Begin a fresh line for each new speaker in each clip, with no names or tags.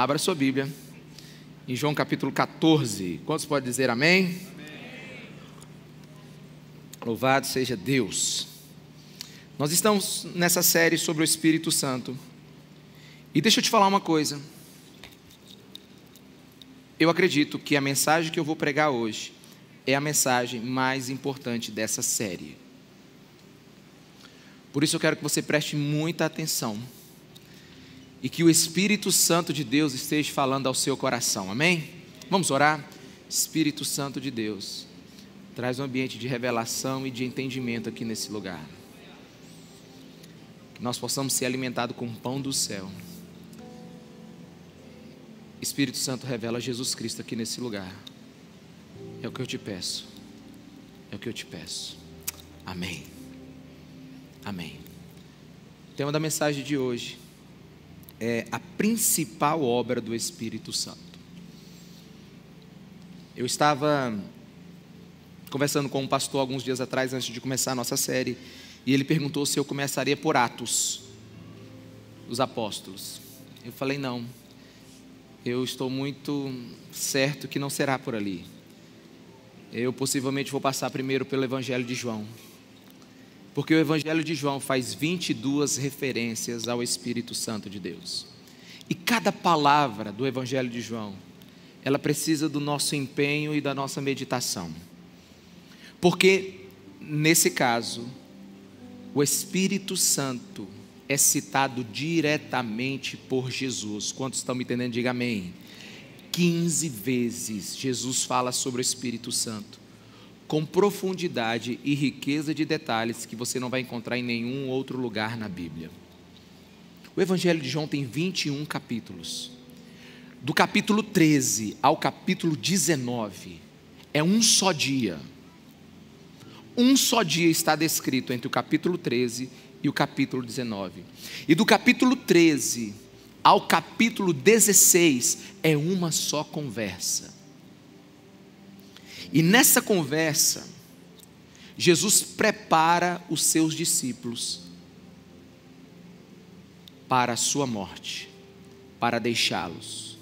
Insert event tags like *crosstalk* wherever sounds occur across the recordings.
Abra sua Bíblia. Em João capítulo 14. Quantos podem dizer amém? amém? Louvado seja Deus. Nós estamos nessa série sobre o Espírito Santo. E deixa eu te falar uma coisa. Eu acredito que a mensagem que eu vou pregar hoje é a mensagem mais importante dessa série. Por isso eu quero que você preste muita atenção e que o Espírito Santo de Deus esteja falando ao seu coração. Amém? Vamos orar? Espírito Santo de Deus, traz um ambiente de revelação e de entendimento aqui nesse lugar. Que nós possamos ser alimentados com o pão do céu. Espírito Santo revela Jesus Cristo aqui nesse lugar. É o que eu te peço. É o que eu te peço. Amém. Amém. O tema da mensagem de hoje é a principal obra do Espírito Santo. Eu estava conversando com um pastor alguns dias atrás, antes de começar a nossa série, e ele perguntou se eu começaria por Atos, os apóstolos. Eu falei, não, eu estou muito certo que não será por ali. Eu possivelmente vou passar primeiro pelo Evangelho de João. Porque o Evangelho de João faz 22 referências ao Espírito Santo de Deus. E cada palavra do Evangelho de João, ela precisa do nosso empenho e da nossa meditação. Porque, nesse caso, o Espírito Santo é citado diretamente por Jesus. Quantos estão me entendendo? Diga amém. 15 vezes Jesus fala sobre o Espírito Santo com profundidade e riqueza de detalhes que você não vai encontrar em nenhum outro lugar na Bíblia. O Evangelho de João tem 21 capítulos. Do capítulo 13 ao capítulo 19 é um só dia. Um só dia está descrito entre o capítulo 13 e o capítulo 19. E do capítulo 13 ao capítulo 16 é uma só conversa. E nessa conversa, Jesus prepara os seus discípulos para a sua morte, para deixá-los.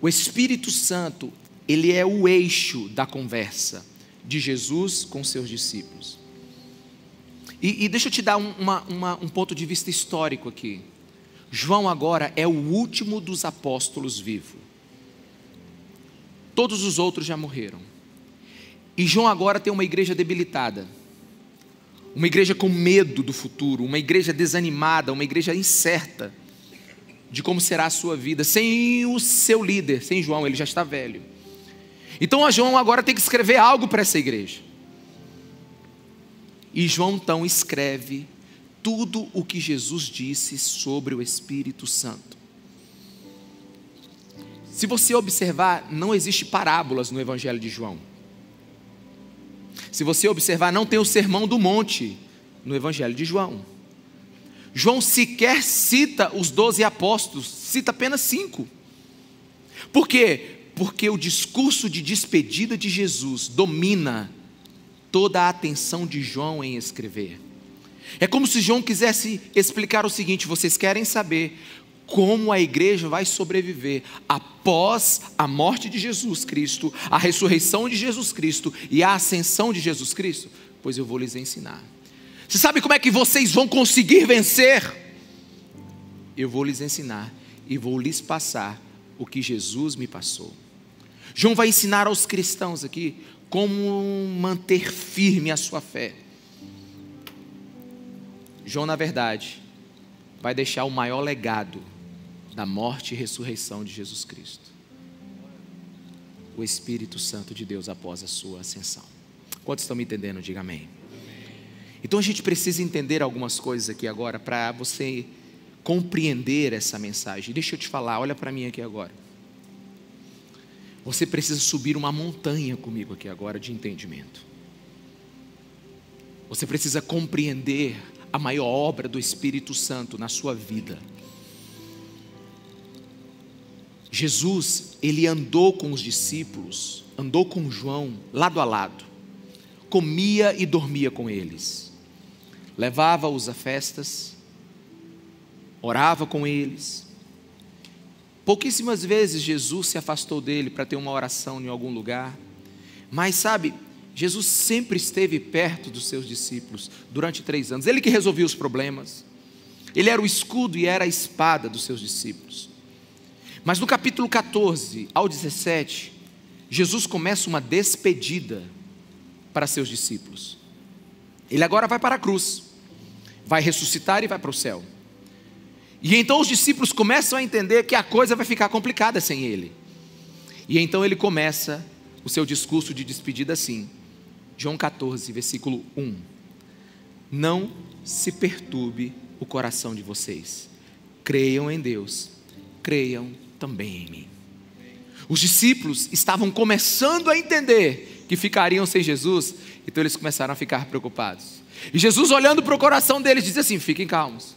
O Espírito Santo, ele é o eixo da conversa de Jesus com seus discípulos. E, e deixa eu te dar um, uma, uma, um ponto de vista histórico aqui. João agora é o último dos apóstolos vivo. Todos os outros já morreram. E João agora tem uma igreja debilitada, uma igreja com medo do futuro, uma igreja desanimada, uma igreja incerta de como será a sua vida, sem o seu líder, sem João, ele já está velho. Então João agora tem que escrever algo para essa igreja. E João então escreve tudo o que Jesus disse sobre o Espírito Santo. Se você observar, não existe parábolas no Evangelho de João. Se você observar, não tem o sermão do monte no Evangelho de João. João sequer cita os doze apóstolos, cita apenas cinco. Por quê? Porque o discurso de despedida de Jesus domina toda a atenção de João em escrever. É como se João quisesse explicar o seguinte: vocês querem saber como a igreja vai sobreviver após a morte de Jesus Cristo, a ressurreição de Jesus Cristo e a ascensão de Jesus Cristo? Pois eu vou lhes ensinar. Você sabe como é que vocês vão conseguir vencer? Eu vou lhes ensinar e vou lhes passar o que Jesus me passou. João vai ensinar aos cristãos aqui como manter firme a sua fé. João, na verdade, vai deixar o maior legado da morte e ressurreição de Jesus Cristo. O Espírito Santo de Deus após a sua ascensão. Quantos estão me entendendo? Diga amém. Então a gente precisa entender algumas coisas aqui agora para você compreender essa mensagem. Deixa eu te falar, olha para mim aqui agora. Você precisa subir uma montanha comigo aqui agora de entendimento. Você precisa compreender a maior obra do Espírito Santo na sua vida. Jesus, ele andou com os discípulos, andou com João lado a lado, comia e dormia com eles, levava-os a festas, orava com eles, Pouquíssimas vezes Jesus se afastou dele para ter uma oração em algum lugar. Mas sabe, Jesus sempre esteve perto dos seus discípulos durante três anos. Ele que resolvia os problemas. Ele era o escudo e era a espada dos seus discípulos. Mas no capítulo 14 ao 17, Jesus começa uma despedida para seus discípulos. Ele agora vai para a cruz, vai ressuscitar e vai para o céu. E então os discípulos começam a entender que a coisa vai ficar complicada sem ele. E então ele começa o seu discurso de despedida assim. João 14, versículo 1. Não se perturbe o coração de vocês. Creiam em Deus, creiam também em mim. Os discípulos estavam começando a entender que ficariam sem Jesus, então eles começaram a ficar preocupados. E Jesus, olhando para o coração deles, diz assim: fiquem calmos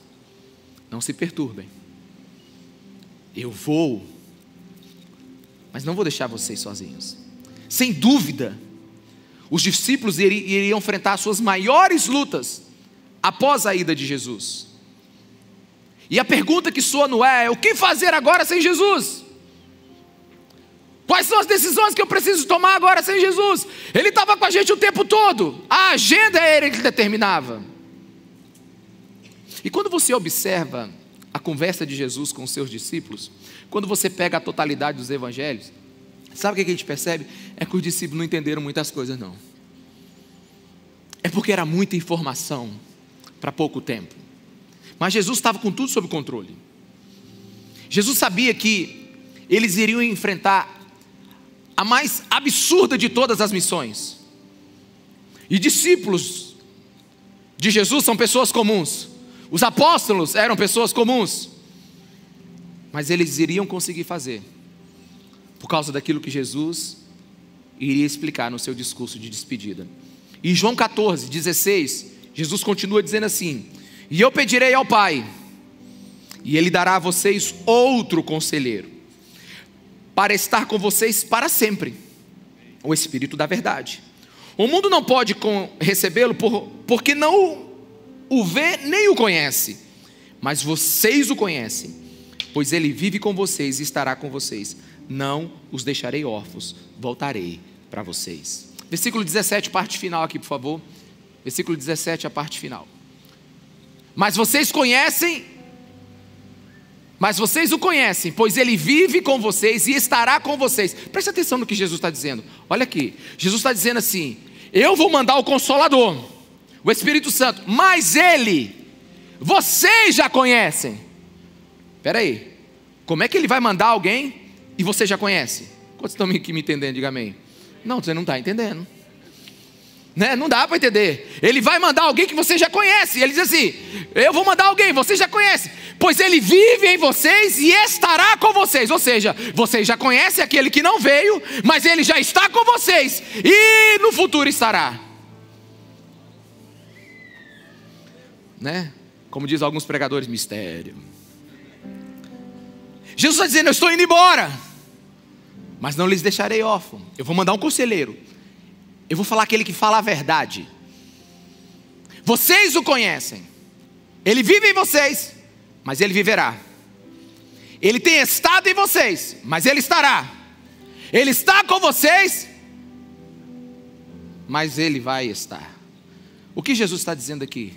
não se perturbem. Eu vou, mas não vou deixar vocês sozinhos. Sem dúvida, os discípulos iriam enfrentar suas maiores lutas após a ida de Jesus. E a pergunta que soa no é: o que fazer agora sem Jesus? Quais são as decisões que eu preciso tomar agora sem Jesus? Ele estava com a gente o tempo todo, a agenda é ele que determinava. E quando você observa a conversa de Jesus com os seus discípulos, quando você pega a totalidade dos evangelhos, sabe o que a gente percebe? É que os discípulos não entenderam muitas coisas, não. É porque era muita informação para pouco tempo. Mas Jesus estava com tudo sob controle. Jesus sabia que eles iriam enfrentar a mais absurda de todas as missões. E discípulos de Jesus são pessoas comuns. Os apóstolos eram pessoas comuns, mas eles iriam conseguir fazer, por causa daquilo que Jesus iria explicar no seu discurso de despedida. E João 14, 16, Jesus continua dizendo assim: E eu pedirei ao Pai, e Ele dará a vocês outro conselheiro, para estar com vocês para sempre, o Espírito da Verdade. O mundo não pode recebê-lo por, porque não o vê nem o conhece, mas vocês o conhecem, pois ele vive com vocês e estará com vocês. Não os deixarei órfãos, voltarei para vocês. Versículo 17, parte final aqui, por favor. Versículo 17, a parte final. Mas vocês conhecem, mas vocês o conhecem, pois ele vive com vocês e estará com vocês. Preste atenção no que Jesus está dizendo. Olha aqui, Jesus está dizendo assim: Eu vou mandar o Consolador o Espírito Santo, mas ele, vocês já conhecem. Espera aí, como é que ele vai mandar alguém e você já conhece? Quantos estão me entendendo? Diga amém. Não, você não está entendendo. Né? Não dá para entender. Ele vai mandar alguém que você já conhece. Ele diz assim: Eu vou mandar alguém, você já conhece. Pois ele vive em vocês e estará com vocês. Ou seja, vocês já conhecem aquele que não veio, mas ele já está com vocês e no futuro estará. né? Como diz alguns pregadores, mistério. Jesus está dizendo: Eu estou indo embora, mas não lhes deixarei órfão. Eu vou mandar um conselheiro. Eu vou falar aquele que fala a verdade. Vocês o conhecem. Ele vive em vocês, mas ele viverá. Ele tem estado em vocês, mas ele estará. Ele está com vocês, mas ele vai estar. O que Jesus está dizendo aqui?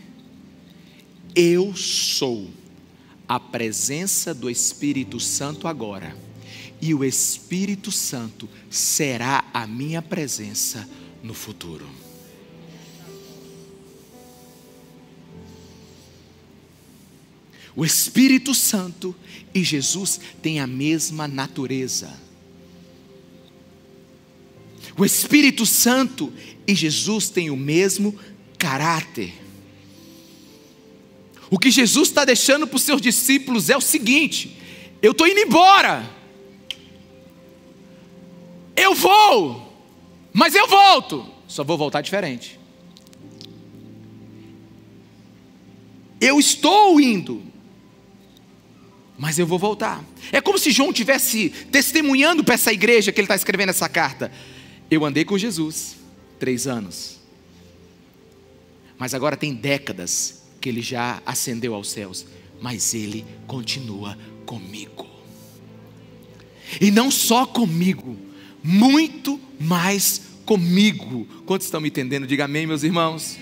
Eu sou a presença do Espírito Santo agora, e o Espírito Santo será a minha presença no futuro. O Espírito Santo e Jesus têm a mesma natureza. O Espírito Santo e Jesus têm o mesmo caráter. O que Jesus está deixando para os seus discípulos é o seguinte: eu estou indo embora, eu vou, mas eu volto, só vou voltar diferente. Eu estou indo, mas eu vou voltar. É como se João tivesse testemunhando para essa igreja que ele está escrevendo essa carta. Eu andei com Jesus três anos, mas agora tem décadas que ele já ascendeu aos céus, mas ele continua comigo. E não só comigo, muito mais comigo. Quantos estão me entendendo? Diga amém, meus irmãos.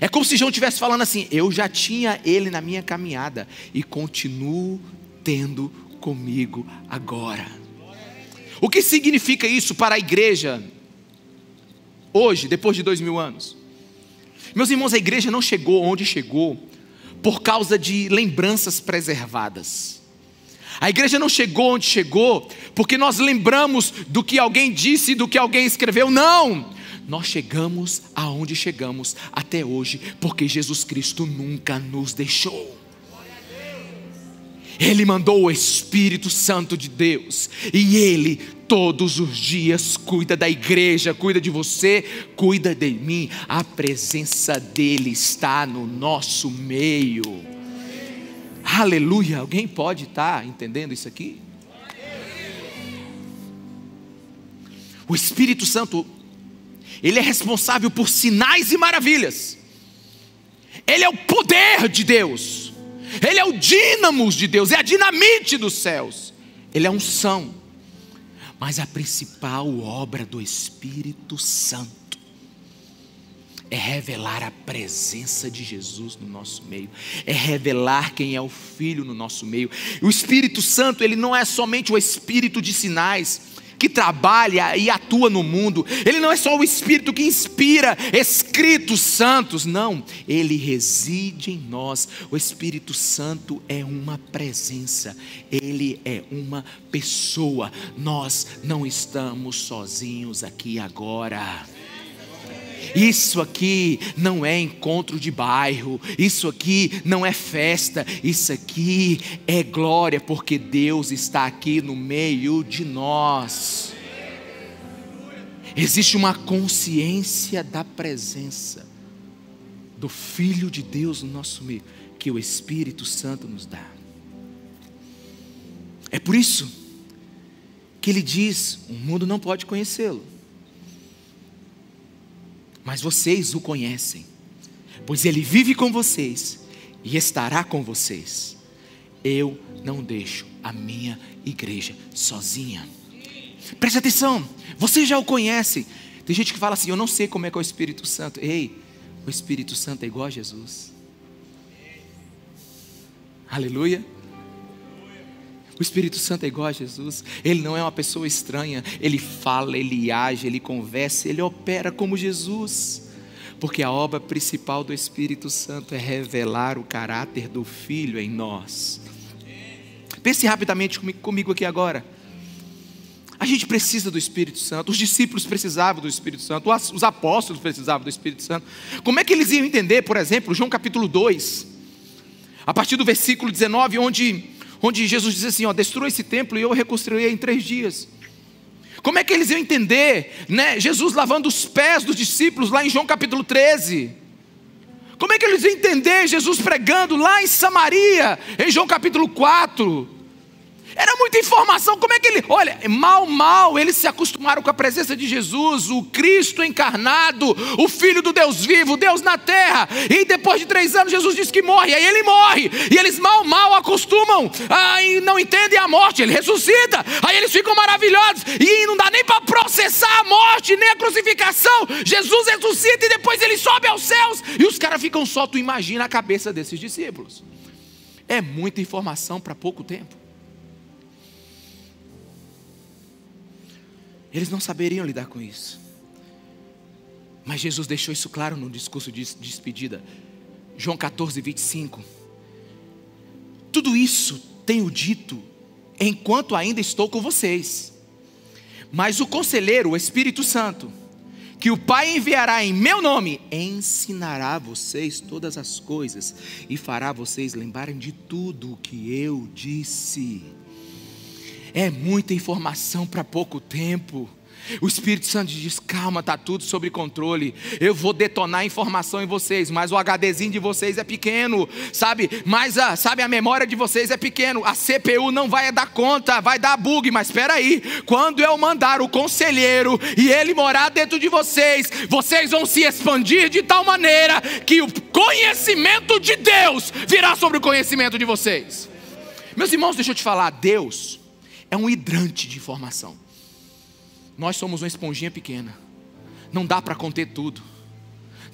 É como se João estivesse falando assim: eu já tinha ele na minha caminhada e continuo tendo comigo agora. O que significa isso para a igreja hoje, depois de dois mil anos? Meus irmãos, a igreja não chegou onde chegou por causa de lembranças preservadas. A igreja não chegou onde chegou porque nós lembramos do que alguém disse, do que alguém escreveu. Não! Nós chegamos aonde chegamos até hoje porque Jesus Cristo nunca nos deixou. Ele mandou o Espírito Santo de Deus e Ele todos os dias cuida da igreja, cuida de você, cuida de mim. A presença dEle está no nosso meio. Aleluia! Alguém pode estar entendendo isso aqui? O Espírito Santo, ele é responsável por sinais e maravilhas. Ele é o poder de Deus. Ele é o dínamos de Deus, é a dinamite dos céus. Ele é unção. Mas a principal obra do Espírito Santo é revelar a presença de Jesus no nosso meio, é revelar quem é o Filho no nosso meio. O Espírito Santo, ele não é somente o espírito de sinais, que trabalha e atua no mundo. Ele não é só o Espírito que inspira escritos santos, não. Ele reside em nós. O Espírito Santo é uma presença, ele é uma pessoa. Nós não estamos sozinhos aqui agora. Isso aqui não é encontro de bairro, isso aqui não é festa, isso aqui é glória, porque Deus está aqui no meio de nós. Existe uma consciência da presença do Filho de Deus no nosso meio, que o Espírito Santo nos dá. É por isso que ele diz: o mundo não pode conhecê-lo mas vocês o conhecem, pois ele vive com vocês e estará com vocês. Eu não deixo a minha igreja sozinha. Preste atenção, você já o conhece. Tem gente que fala assim: Eu não sei como é que é o Espírito Santo. Ei, o Espírito Santo é igual a Jesus. Aleluia. O Espírito Santo é igual a Jesus. Ele não é uma pessoa estranha. Ele fala, ele age, ele conversa, ele opera como Jesus. Porque a obra principal do Espírito Santo é revelar o caráter do Filho em nós. Pense rapidamente comigo aqui agora. A gente precisa do Espírito Santo, os discípulos precisavam do Espírito Santo, os apóstolos precisavam do Espírito Santo. Como é que eles iam entender, por exemplo, João capítulo 2, a partir do versículo 19, onde onde Jesus diz assim: ó, destrua esse templo e eu reconstruirei em três dias. Como é que eles iam entender, né? Jesus lavando os pés dos discípulos lá em João capítulo 13. Como é que eles iam entender Jesus pregando lá em Samaria, em João capítulo 4? Era muita informação. Como é que ele. Olha, mal, mal, eles se acostumaram com a presença de Jesus, o Cristo encarnado, o Filho do Deus vivo, Deus na terra. E depois de três anos, Jesus diz que morre. Aí ele morre. E eles mal, mal acostumam. Aí não entendem a morte. Ele ressuscita. Aí eles ficam maravilhosos. E não dá nem para processar a morte, nem a crucificação. Jesus ressuscita e depois ele sobe aos céus. E os caras ficam só. Tu imagina a cabeça desses discípulos. É muita informação para pouco tempo. Eles não saberiam lidar com isso. Mas Jesus deixou isso claro no discurso de despedida. João 14, 25. Tudo isso tenho dito enquanto ainda estou com vocês. Mas o conselheiro, o Espírito Santo, que o Pai enviará em meu nome, ensinará vocês todas as coisas e fará vocês lembrarem de tudo o que eu disse. É muita informação para pouco tempo. O Espírito Santo diz: calma, está tudo sob controle. Eu vou detonar informação em vocês, mas o HDzinho de vocês é pequeno, sabe? Mas a, sabe, a memória de vocês é pequeno. A CPU não vai dar conta, vai dar bug. Mas espera aí, quando eu mandar o conselheiro e ele morar dentro de vocês, vocês vão se expandir de tal maneira que o conhecimento de Deus virá sobre o conhecimento de vocês. Meus irmãos, deixa eu te falar, Deus é um hidrante de informação. Nós somos uma esponjinha pequena, não dá para conter tudo.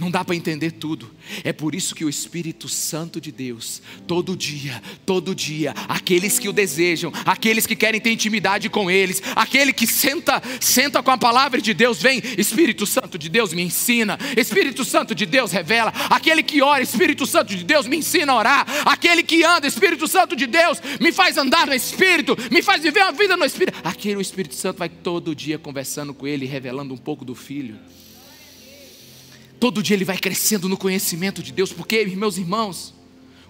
Não dá para entender tudo. É por isso que o Espírito Santo de Deus, todo dia, todo dia, aqueles que o desejam, aqueles que querem ter intimidade com eles, aquele que senta, senta com a palavra de Deus, vem, Espírito Santo de Deus me ensina, Espírito Santo de Deus revela, aquele que ora, Espírito Santo de Deus me ensina a orar, aquele que anda, Espírito Santo de Deus me faz andar no Espírito, me faz viver uma vida no Espírito. Aquele o Espírito Santo vai todo dia conversando com ele, revelando um pouco do Filho. Todo dia ele vai crescendo no conhecimento de Deus, porque, meus irmãos,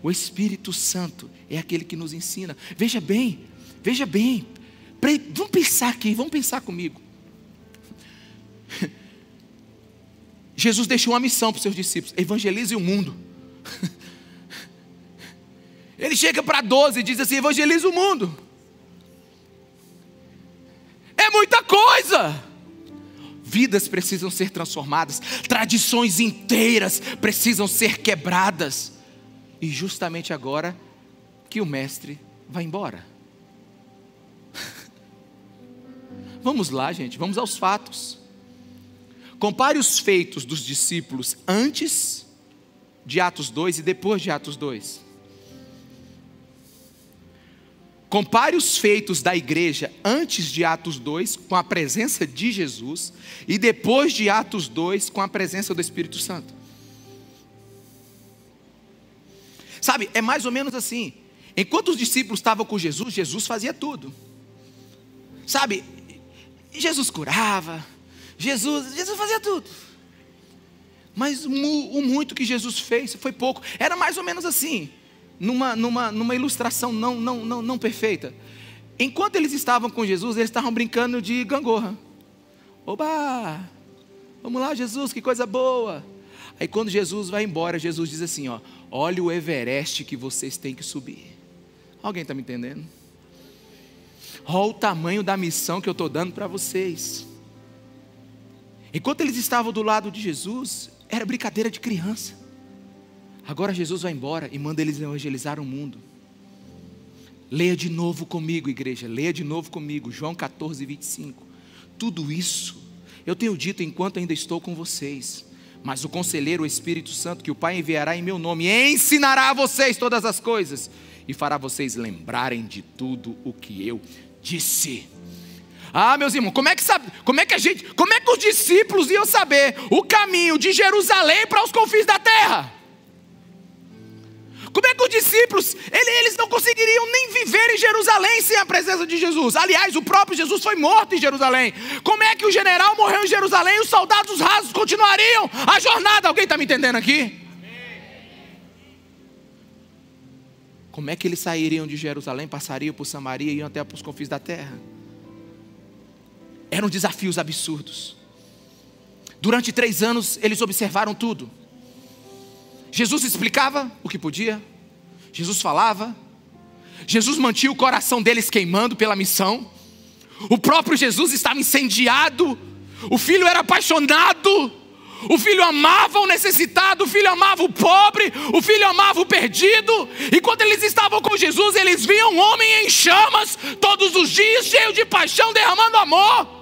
o Espírito Santo é aquele que nos ensina. Veja bem, veja bem. Vamos pensar aqui, vamos pensar comigo. *laughs* Jesus deixou uma missão para os seus discípulos: evangelize o mundo. *laughs* Ele chega para 12 e diz assim: evangelize o mundo. É muita coisa vidas precisam ser transformadas, tradições inteiras precisam ser quebradas. E justamente agora que o Mestre vai embora. *laughs* vamos lá, gente, vamos aos fatos. Compare os feitos dos discípulos antes de Atos 2 e depois de Atos 2. Compare os feitos da igreja antes de Atos 2 com a presença de Jesus e depois de Atos 2 com a presença do Espírito Santo. Sabe, é mais ou menos assim. Enquanto os discípulos estavam com Jesus, Jesus fazia tudo. Sabe, Jesus curava, Jesus, Jesus fazia tudo. Mas o muito que Jesus fez foi pouco. Era mais ou menos assim numa, numa, numa ilustração não, não, não, não perfeita. Enquanto eles estavam com Jesus, eles estavam brincando de gangorra. Oba! Vamos lá, Jesus, que coisa boa. Aí quando Jesus vai embora, Jesus diz assim: ó, olha o Everest que vocês têm que subir. Alguém está me entendendo? Olha o tamanho da missão que eu estou dando para vocês. Enquanto eles estavam do lado de Jesus, era brincadeira de criança. Agora Jesus vai embora e manda eles evangelizar o mundo. Leia de novo comigo, igreja. Leia de novo comigo, João 14, 25. Tudo isso eu tenho dito enquanto ainda estou com vocês. Mas o conselheiro, o Espírito Santo, que o Pai enviará em meu nome, ensinará a vocês todas as coisas e fará vocês lembrarem de tudo o que eu disse. Ah, meus irmãos, como é que sabe, como é que a gente, como é que os discípulos iam saber o caminho de Jerusalém para os confins da terra? Como é que os discípulos, eles não conseguiriam nem viver em Jerusalém sem a presença de Jesus? Aliás, o próprio Jesus foi morto em Jerusalém. Como é que o general morreu em Jerusalém e os soldados rasos continuariam a jornada? Alguém está me entendendo aqui? Como é que eles sairiam de Jerusalém, passariam por Samaria e iam até os confins da terra? Eram desafios absurdos. Durante três anos eles observaram tudo. Jesus explicava o que podia, Jesus falava, Jesus mantinha o coração deles queimando pela missão, o próprio Jesus estava incendiado, o filho era apaixonado, o filho amava o necessitado, o filho amava o pobre, o filho amava o perdido, e quando eles estavam com Jesus, eles viam um homem em chamas todos os dias, cheio de paixão, derramando amor.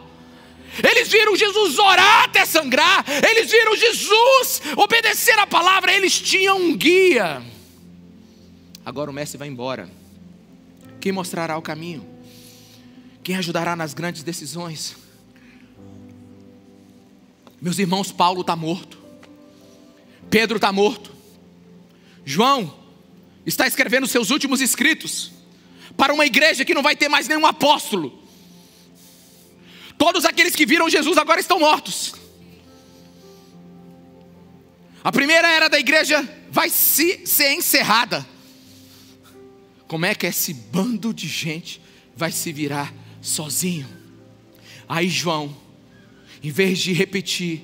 Eles viram Jesus orar até sangrar, eles viram Jesus obedecer a palavra, eles tinham um guia. Agora o mestre vai embora. Quem mostrará o caminho? Quem ajudará nas grandes decisões? Meus irmãos, Paulo está morto, Pedro está morto, João está escrevendo seus últimos escritos para uma igreja que não vai ter mais nenhum apóstolo Todos aqueles que viram Jesus agora estão mortos. A primeira era da igreja vai se, ser encerrada. Como é que esse bando de gente vai se virar sozinho? Aí João, em vez de repetir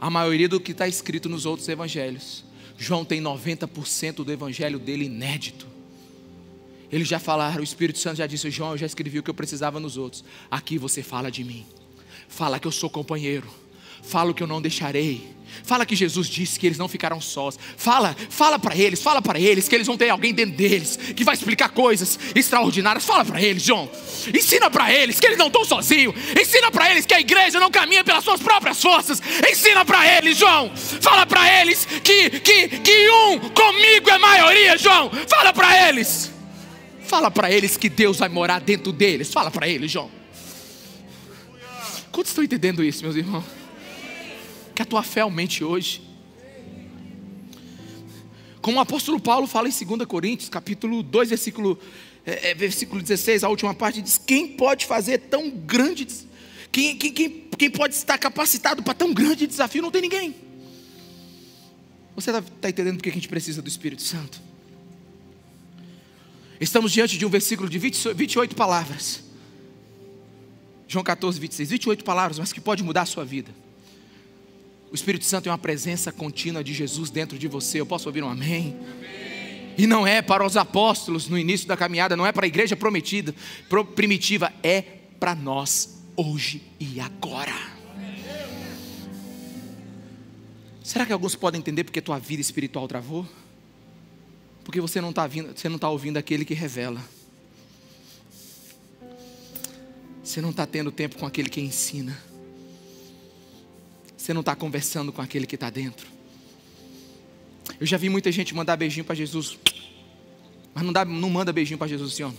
a maioria do que está escrito nos outros evangelhos, João tem 90% do evangelho dele inédito. Eles já falaram, o Espírito Santo já disse: João, eu já escrevi o que eu precisava nos outros. Aqui você fala de mim. Fala que eu sou companheiro. Fala que eu não deixarei. Fala que Jesus disse que eles não ficarão sós. Fala, fala para eles, fala para eles que eles vão ter alguém dentro deles que vai explicar coisas extraordinárias. Fala para eles, João. Ensina para eles que eles não estão sozinhos. Ensina para eles que a igreja não caminha pelas suas próprias forças. Ensina para eles, João. Fala para eles que, que, que um comigo é maioria, João. Fala para eles. Fala para eles que Deus vai morar dentro deles. Fala para eles, João. Quantos estão entendendo isso, meus irmãos? Que a tua fé aumente hoje. Como o apóstolo Paulo fala em 2 Coríntios, capítulo 2, versículo, é, é, versículo 16, a última parte diz: Quem pode fazer tão grande, quem, quem, quem, quem pode estar capacitado para tão grande desafio? Não tem ninguém. Você está tá entendendo porque a gente precisa do Espírito Santo? Estamos diante de um versículo de 20, 28 palavras. João 14, 26. 28 palavras, mas que pode mudar a sua vida. O Espírito Santo é uma presença contínua de Jesus dentro de você. Eu posso ouvir um amém? amém. E não é para os apóstolos no início da caminhada, não é para a igreja prometida, primitiva, é para nós hoje e agora. Será que alguns podem entender porque tua vida espiritual travou? Porque você não está você não está ouvindo aquele que revela. Você não está tendo tempo com aquele que ensina. Você não está conversando com aquele que está dentro. Eu já vi muita gente mandar beijinho para Jesus, mas não, dá, não manda beijinho para Jesus assim.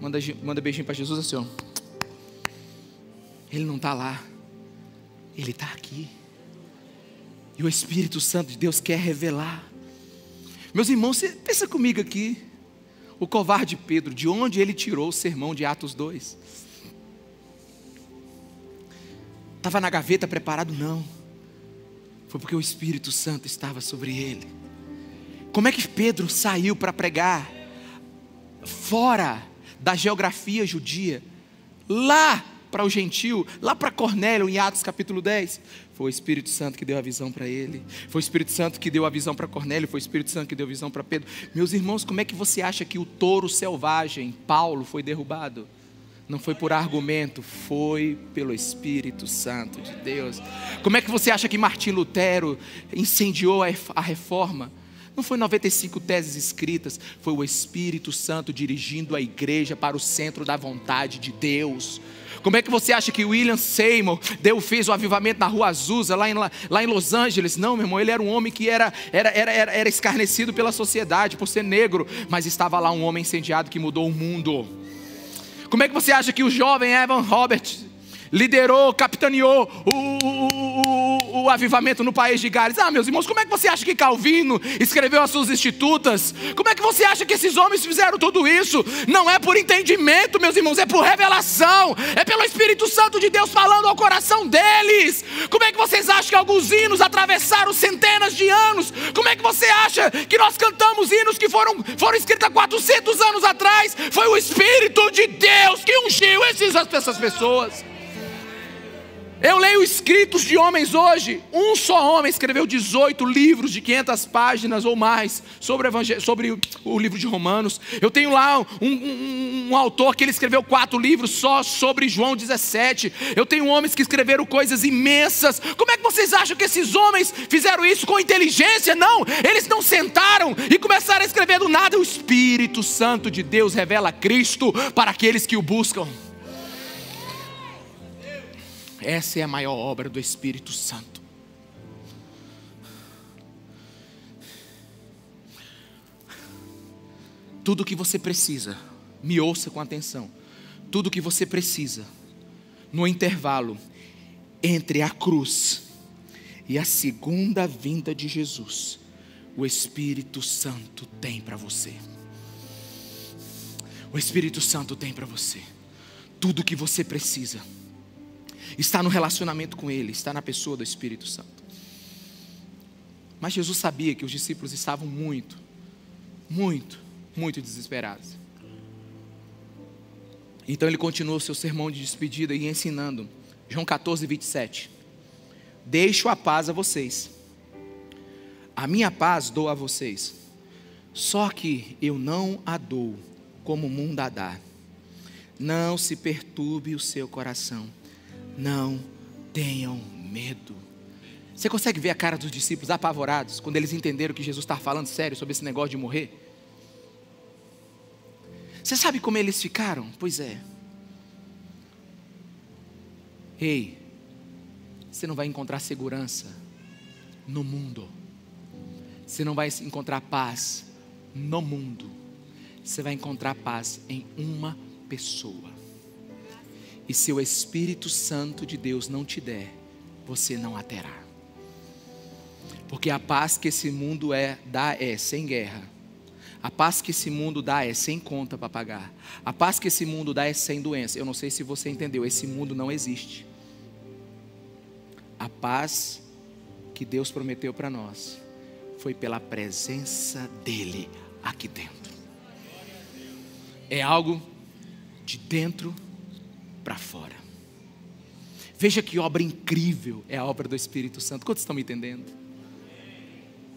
Manda, manda beijinho para Jesus assim. Ele não está lá, ele está aqui. E o Espírito Santo de Deus quer revelar. Meus irmãos, você pensa comigo aqui. O covarde Pedro, de onde ele tirou o sermão de Atos 2? Estava na gaveta preparado? Não. Foi porque o Espírito Santo estava sobre ele. Como é que Pedro saiu para pregar fora da geografia judia, lá para o gentil, lá para Cornélio, em Atos capítulo 10? Foi o Espírito Santo que deu a visão para ele. Foi o Espírito Santo que deu a visão para Cornélio. Foi o Espírito Santo que deu a visão para Pedro. Meus irmãos, como é que você acha que o touro selvagem, Paulo, foi derrubado? Não foi por argumento, foi pelo Espírito Santo de Deus. Como é que você acha que Martim Lutero incendiou a reforma? Não foi 95 teses escritas, foi o Espírito Santo dirigindo a igreja para o centro da vontade de Deus. Como é que você acha que William Seymour deu, fez o avivamento na Rua Azusa, lá em, lá em Los Angeles? Não, meu irmão, ele era um homem que era, era, era, era, escarnecido pela sociedade por ser negro, mas estava lá um homem incendiado que mudou o mundo. Como é que você acha que o jovem Evan Robert liderou, capitaneou o, o, o, o, avivamento no país de Gales. Ah, meus irmãos, como é que você acha que Calvino escreveu as suas institutas? Como é que você acha que esses homens fizeram tudo isso? Não é por entendimento, meus irmãos, é por revelação, é pelo Espírito Santo de Deus falando ao coração deles. Como é que vocês acham que alguns hinos atravessaram centenas de anos? Como é que você acha que nós cantamos hinos que foram, foram escritos há 400 anos atrás? Foi o Espírito de Deus que ungiu esses, essas pessoas. Eu leio escritos de homens hoje. Um só homem escreveu 18 livros de 500 páginas ou mais sobre, o, sobre o livro de Romanos. Eu tenho lá um, um, um, autor que ele escreveu quatro livros só sobre João 17. Eu tenho homens que escreveram coisas imensas. Como é que vocês acham que esses homens fizeram isso com inteligência? Não, eles não sentaram e começaram a escrever do nada. O Espírito Santo de Deus revela Cristo para aqueles que o buscam. Essa é a maior obra do Espírito Santo. Tudo o que você precisa, me ouça com atenção. Tudo o que você precisa, no intervalo entre a cruz e a segunda vinda de Jesus, o Espírito Santo tem para você. O Espírito Santo tem para você tudo o que você precisa está no relacionamento com Ele, está na pessoa do Espírito Santo. Mas Jesus sabia que os discípulos estavam muito, muito, muito desesperados. Então ele continuou seu sermão de despedida e ensinando. João 14, 27. Deixo a paz a vocês. A minha paz dou a vocês. Só que eu não a dou como o mundo a dá. Não se perturbe o seu coração não tenham medo. Você consegue ver a cara dos discípulos apavorados quando eles entenderam que Jesus estava falando sério sobre esse negócio de morrer? Você sabe como eles ficaram? Pois é. Ei, você não vai encontrar segurança no mundo. Você não vai encontrar paz no mundo. Você vai encontrar paz em uma pessoa. E se o Espírito Santo de Deus não te der, você não a terá. Porque a paz que esse mundo é, dá é sem guerra. A paz que esse mundo dá é sem conta para pagar. A paz que esse mundo dá é sem doença. Eu não sei se você entendeu, esse mundo não existe. A paz que Deus prometeu para nós foi pela presença dele aqui dentro. É algo de dentro para fora. Veja que obra incrível é a obra do Espírito Santo. Quantos estão me entendendo?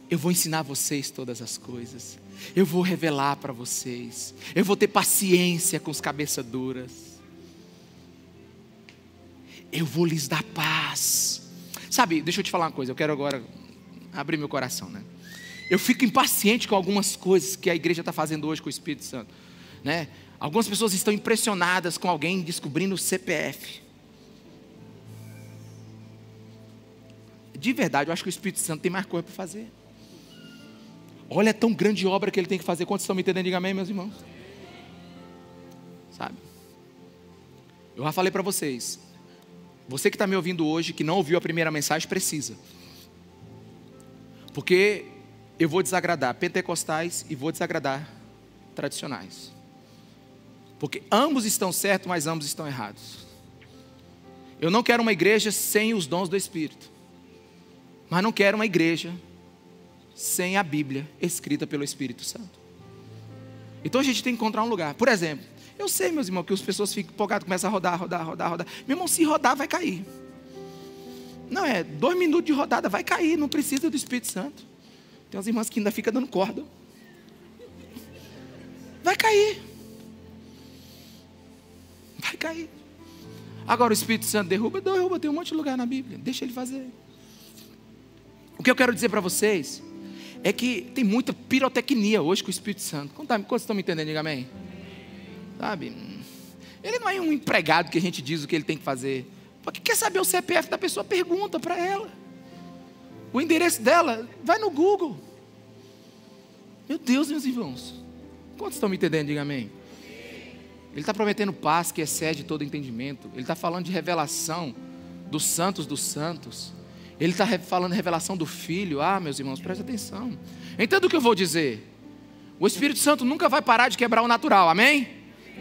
Eu vou ensinar vocês todas as coisas. Eu vou revelar para vocês. Eu vou ter paciência com os cabeça duras. Eu vou lhes dar paz. Sabe, deixa eu te falar uma coisa. Eu quero agora abrir meu coração, né? Eu fico impaciente com algumas coisas que a igreja está fazendo hoje com o Espírito Santo, né? Algumas pessoas estão impressionadas com alguém descobrindo o CPF. De verdade, eu acho que o Espírito Santo tem mais coisa para fazer. Olha, é tão grande obra que ele tem que fazer. Quantos estão me entendendo? Diga amém, meus irmãos. Sabe? Eu já falei para vocês. Você que está me ouvindo hoje, que não ouviu a primeira mensagem, precisa. Porque eu vou desagradar pentecostais e vou desagradar tradicionais. Porque ambos estão certos, mas ambos estão errados. Eu não quero uma igreja sem os dons do Espírito. Mas não quero uma igreja sem a Bíblia escrita pelo Espírito Santo. Então a gente tem que encontrar um lugar. Por exemplo, eu sei, meus irmãos, que as pessoas ficam empolgadas, começam a rodar, rodar, rodar, rodar. Meu irmão, se rodar, vai cair. Não é, dois minutos de rodada, vai cair, não precisa do Espírito Santo. Tem umas irmãs que ainda ficam dando corda. Vai cair. Vai cair. Agora o Espírito Santo derruba, derruba, tem um monte de lugar na Bíblia. Deixa ele fazer. O que eu quero dizer para vocês é que tem muita pirotecnia hoje com o Espírito Santo. Quantos estão me entendendo? Diga amém. Sabe? Ele não é um empregado que a gente diz o que ele tem que fazer. Porque quer saber o CPF da pessoa? Pergunta para ela. O endereço dela, vai no Google. Meu Deus, meus irmãos. Quantos estão me entendendo? Diga amém. Ele está prometendo paz que excede todo entendimento. Ele está falando de revelação dos santos dos santos. Ele está falando de revelação do Filho. Ah, meus irmãos, preste atenção. Entenda o que eu vou dizer. O Espírito Santo nunca vai parar de quebrar o natural, amém?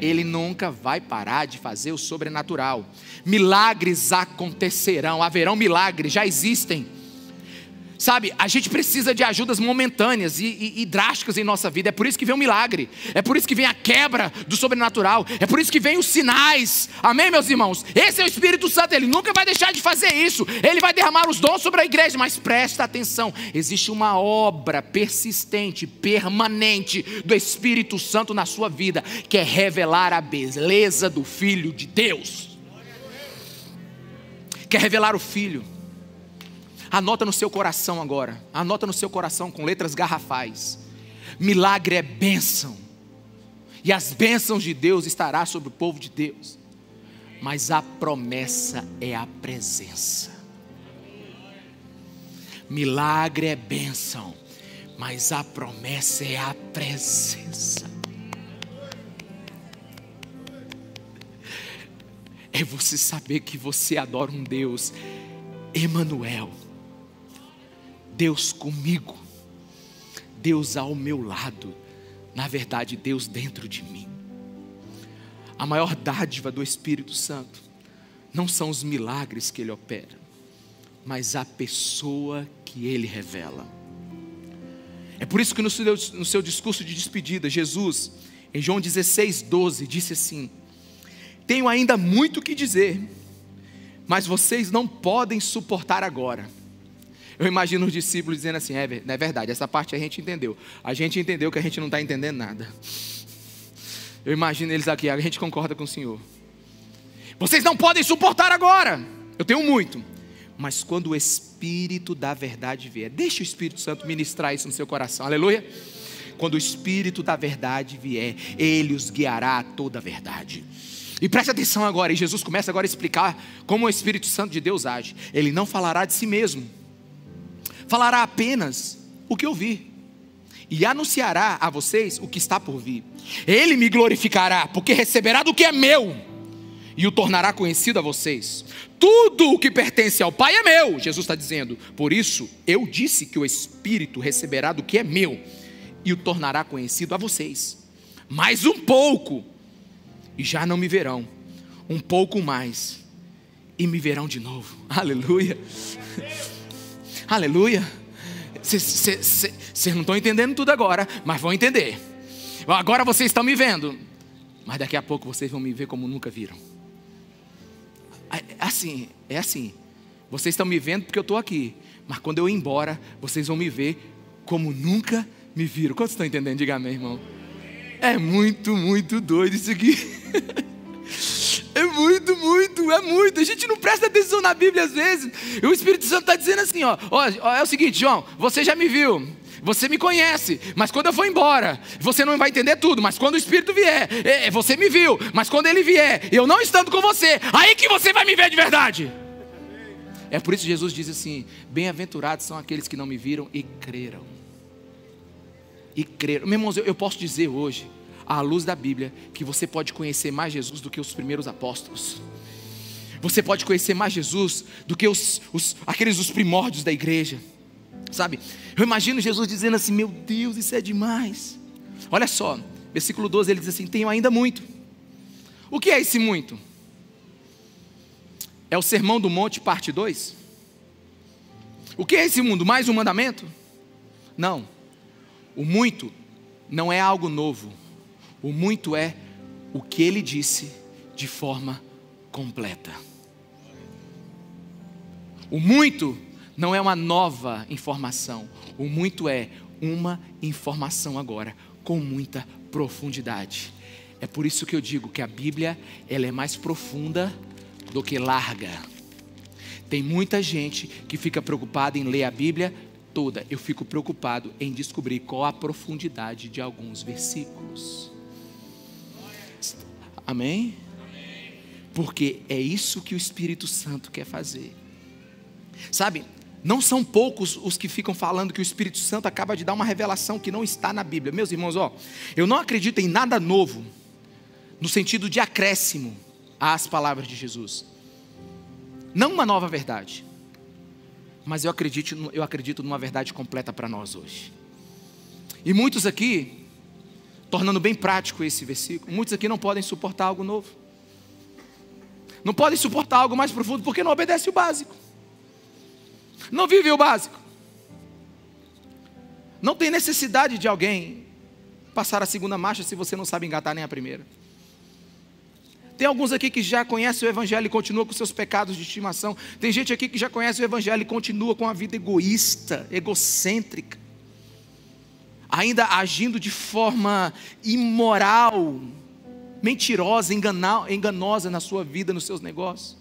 Ele nunca vai parar de fazer o sobrenatural. Milagres acontecerão, haverão milagres, já existem. Sabe, a gente precisa de ajudas momentâneas e, e, e, drásticas em nossa vida. É por isso que vem o milagre. É por isso que vem a quebra do sobrenatural. É por isso que vem os sinais. Amém, meus irmãos? Esse é o Espírito Santo. Ele nunca vai deixar de fazer isso. Ele vai derramar os dons sobre a igreja. Mas presta atenção: existe uma obra persistente, permanente do Espírito Santo na sua vida, que é revelar a beleza do Filho de Deus. Quer revelar o Filho Anota no seu coração agora. Anota no seu coração com letras garrafais. Milagre é bênção. E as bênçãos de Deus estará sobre o povo de Deus. Mas a promessa é a presença. Milagre é bênção, mas a promessa é a presença. É você saber que você adora um Deus, Emanuel Deus comigo, Deus ao meu lado, na verdade, Deus dentro de mim. A maior dádiva do Espírito Santo não são os milagres que ele opera, mas a pessoa que ele revela. É por isso que no seu, no seu discurso de despedida, Jesus, em João 16, 12, disse assim: Tenho ainda muito o que dizer, mas vocês não podem suportar agora. Eu imagino os discípulos dizendo assim: é, é verdade, essa parte a gente entendeu. A gente entendeu que a gente não está entendendo nada. Eu imagino eles aqui, a gente concorda com o Senhor. Vocês não podem suportar agora. Eu tenho muito. mas quando o Espírito da verdade vier. Deixe o Espírito Santo ministrar isso no seu coração. Aleluia. Quando o Espírito da verdade vier, ele os guiará a toda a verdade. E preste atenção agora, e Jesus começa agora a explicar como o Espírito Santo de Deus age. Ele não falará de si mesmo, falará apenas o que ouvir, e anunciará a vocês o que está por vir. Ele me glorificará, porque receberá do que é meu, e o tornará conhecido a vocês. Tudo o que pertence ao Pai é meu, Jesus está dizendo. Por isso, eu disse que o Espírito receberá do que é meu, e o tornará conhecido a vocês. Mais um pouco e já não me verão. Um pouco mais e me verão de novo. *laughs* Aleluia. Aleluia. Vocês não estão entendendo tudo agora, mas vão entender. Agora vocês estão me vendo, mas daqui a pouco vocês vão me ver como nunca viram. É assim, é assim. Vocês estão me vendo porque eu estou aqui, mas quando eu ir embora, vocês vão me ver como nunca me viram. Quantos estão entendendo? Diga amém, irmão. É muito, muito doido isso aqui. *laughs* É muito, muito, é muito. A gente não presta atenção na Bíblia às vezes. E o Espírito Santo está dizendo assim: ó, ó, é o seguinte, João, você já me viu. Você me conhece, mas quando eu for embora, você não vai entender tudo. Mas quando o Espírito vier, é, é você me viu, mas quando ele vier, eu não estando com você, aí que você vai me ver de verdade. É por isso que Jesus diz assim: Bem-aventurados são aqueles que não me viram e creram e crer. Meus irmãos, eu, eu posso dizer hoje, à luz da Bíblia, que você pode conhecer mais Jesus do que os primeiros apóstolos. Você pode conhecer mais Jesus do que os, os, aqueles os primórdios da igreja. Sabe? Eu imagino Jesus dizendo assim: Meu Deus, isso é demais. Olha só, versículo 12 ele diz assim: Tenho ainda muito. O que é esse muito? É o Sermão do Monte, parte 2? O que é esse mundo? Mais um mandamento? Não. O muito não é algo novo. O muito é o que ele disse de forma completa. O muito não é uma nova informação. O muito é uma informação agora com muita profundidade. É por isso que eu digo que a Bíblia ela é mais profunda do que larga. Tem muita gente que fica preocupada em ler a Bíblia toda, eu fico preocupado em descobrir qual a profundidade de alguns versículos. Amém? Porque é isso que o Espírito Santo quer fazer. Sabe, não são poucos os que ficam falando que o Espírito Santo acaba de dar uma revelação que não está na Bíblia. Meus irmãos, ó, eu não acredito em nada novo, no sentido de acréscimo às palavras de Jesus. Não uma nova verdade mas eu acredito, eu acredito numa verdade completa para nós hoje. E muitos aqui, tornando bem prático esse versículo, muitos aqui não podem suportar algo novo. Não podem suportar algo mais profundo porque não obedece o básico. Não vive o básico. Não tem necessidade de alguém passar a segunda marcha se você não sabe engatar nem a primeira. Tem alguns aqui que já conhecem o Evangelho e continuam com seus pecados de estimação. Tem gente aqui que já conhece o Evangelho e continua com a vida egoísta, egocêntrica, ainda agindo de forma imoral, mentirosa, enganosa na sua vida, nos seus negócios.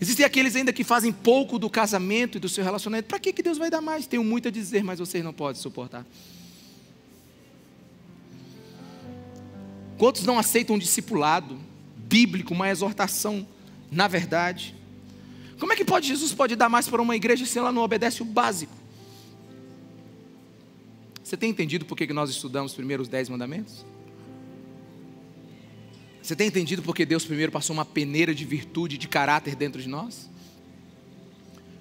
Existem aqueles ainda que fazem pouco do casamento e do seu relacionamento. Para que, que Deus vai dar mais? Tenho muito a dizer, mas vocês não podem suportar. Quantos não aceitam um discipulado bíblico, uma exortação na verdade? Como é que pode Jesus pode dar mais para uma igreja se ela não obedece o básico? Você tem entendido por que nós estudamos primeiro os dez mandamentos? Você tem entendido por que Deus primeiro passou uma peneira de virtude, de caráter dentro de nós?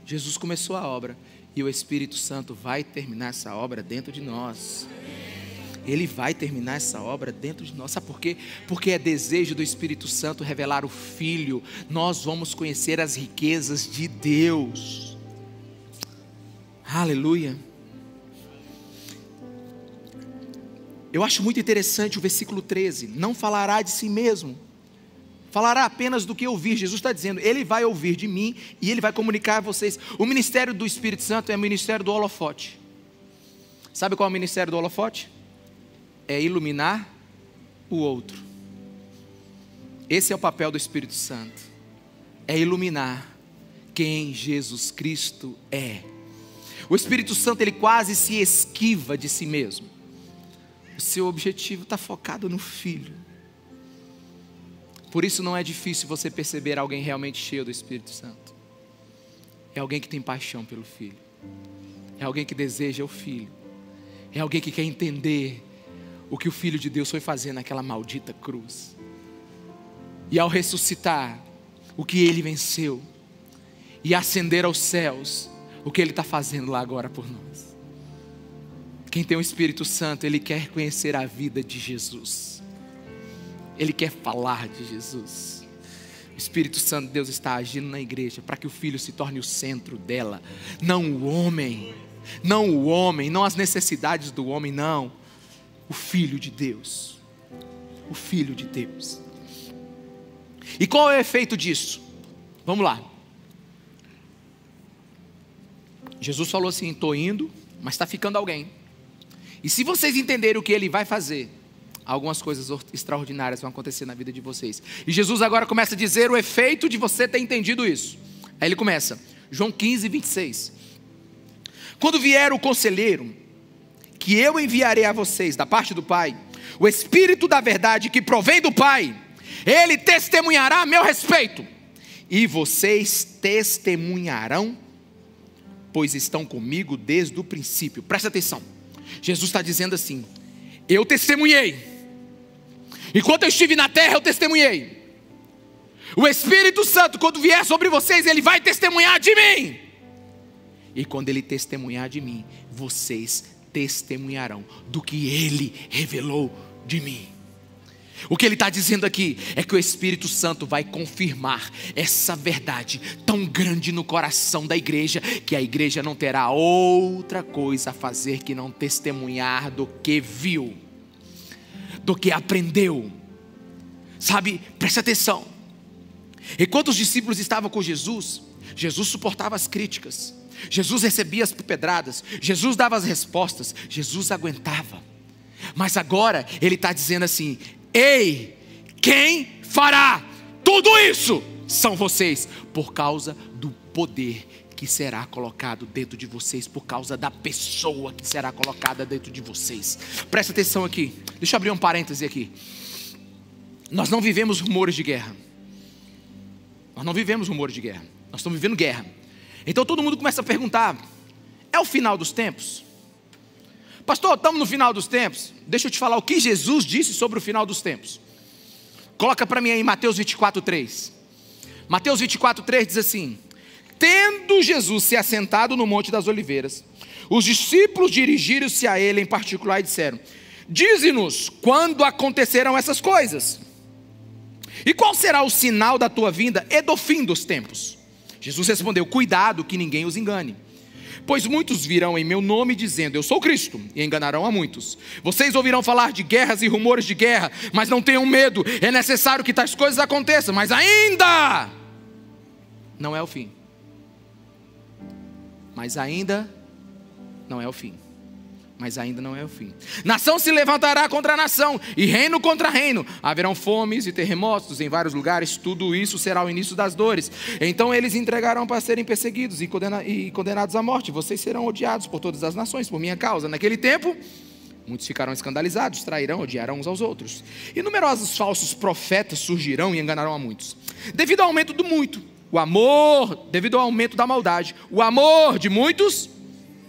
Jesus começou a obra e o Espírito Santo vai terminar essa obra dentro de nós. Ele vai terminar essa obra dentro de nós. Sabe por quê? Porque é desejo do Espírito Santo revelar o Filho. Nós vamos conhecer as riquezas de Deus. Aleluia. Eu acho muito interessante o versículo 13: Não falará de si mesmo, falará apenas do que ouvir. Jesus está dizendo, Ele vai ouvir de mim e Ele vai comunicar a vocês. O ministério do Espírito Santo é o ministério do holofote. Sabe qual é o ministério do holofote? é iluminar o outro. Esse é o papel do Espírito Santo. É iluminar quem Jesus Cristo é. O Espírito Santo ele quase se esquiva de si mesmo. O seu objetivo está focado no Filho. Por isso não é difícil você perceber alguém realmente cheio do Espírito Santo. É alguém que tem paixão pelo Filho. É alguém que deseja o Filho. É alguém que quer entender o que o Filho de Deus foi fazer naquela maldita cruz. E ao ressuscitar, o que ele venceu. E ascender aos céus, o que ele está fazendo lá agora por nós. Quem tem o Espírito Santo, ele quer conhecer a vida de Jesus. Ele quer falar de Jesus. O Espírito Santo de Deus está agindo na igreja para que o filho se torne o centro dela, não o homem, não o homem, não as necessidades do homem, não. O filho de Deus. O filho de Deus. E qual é o efeito disso? Vamos lá. Jesus falou assim: estou indo, mas está ficando alguém. E se vocês entenderem o que ele vai fazer, algumas coisas extraordinárias vão acontecer na vida de vocês. E Jesus agora começa a dizer o efeito de você ter entendido isso. Aí ele começa, João 15, 26. Quando vier o conselheiro, que eu enviarei a vocês da parte do Pai, o Espírito da verdade que provém do Pai, ele testemunhará a meu respeito, e vocês testemunharão, pois estão comigo desde o princípio. Presta atenção, Jesus está dizendo assim: Eu testemunhei, enquanto eu estive na terra, eu testemunhei. O Espírito Santo, quando vier sobre vocês, ele vai testemunhar de mim. E quando ele testemunhar de mim, vocês testemunharão do que ele revelou de mim. O que ele está dizendo aqui é que o Espírito Santo vai confirmar essa verdade tão grande no coração da igreja, que a igreja não terá outra coisa a fazer que não testemunhar do que viu, do que aprendeu. Sabe, preste atenção. Enquanto os discípulos estavam com Jesus, Jesus suportava as críticas, Jesus recebia as pedradas, Jesus dava as respostas, Jesus aguentava. Mas agora ele está dizendo assim: Ei, quem fará tudo isso? São vocês, por causa do poder que será colocado dentro de vocês, por causa da pessoa que será colocada dentro de vocês. Presta atenção aqui, deixa eu abrir um parêntese aqui. Nós não vivemos rumores de guerra. Nós não vivemos rumores de guerra. Nós estamos vivendo guerra. Então todo mundo começa a perguntar: é o final dos tempos? Pastor, estamos no final dos tempos. Deixa eu te falar o que Jesus disse sobre o final dos tempos. Coloca para mim aí Mateus 24, 3. Mateus 24, 3 diz assim: Tendo Jesus se assentado no Monte das Oliveiras, os discípulos dirigiram-se a ele em particular e disseram: Dize-nos quando acontecerão essas coisas. E qual será o sinal da tua vinda e do fim dos tempos? Jesus respondeu: Cuidado que ninguém os engane. Pois muitos virão em meu nome dizendo: Eu sou Cristo, e enganarão a muitos. Vocês ouvirão falar de guerras e rumores de guerra, mas não tenham medo, é necessário que tais coisas aconteçam, mas ainda não é o fim. Mas ainda não é o fim mas ainda não é o fim. Nação se levantará contra nação, e reino contra reino. Haverão fomes e terremotos em vários lugares, tudo isso será o início das dores. Então eles entregarão para serem perseguidos e, condena e condenados à morte. Vocês serão odiados por todas as nações, por minha causa. Naquele tempo, muitos ficarão escandalizados, trairão, odiarão uns aos outros. E numerosos falsos profetas surgirão e enganarão a muitos. Devido ao aumento do muito, o amor, devido ao aumento da maldade, o amor de muitos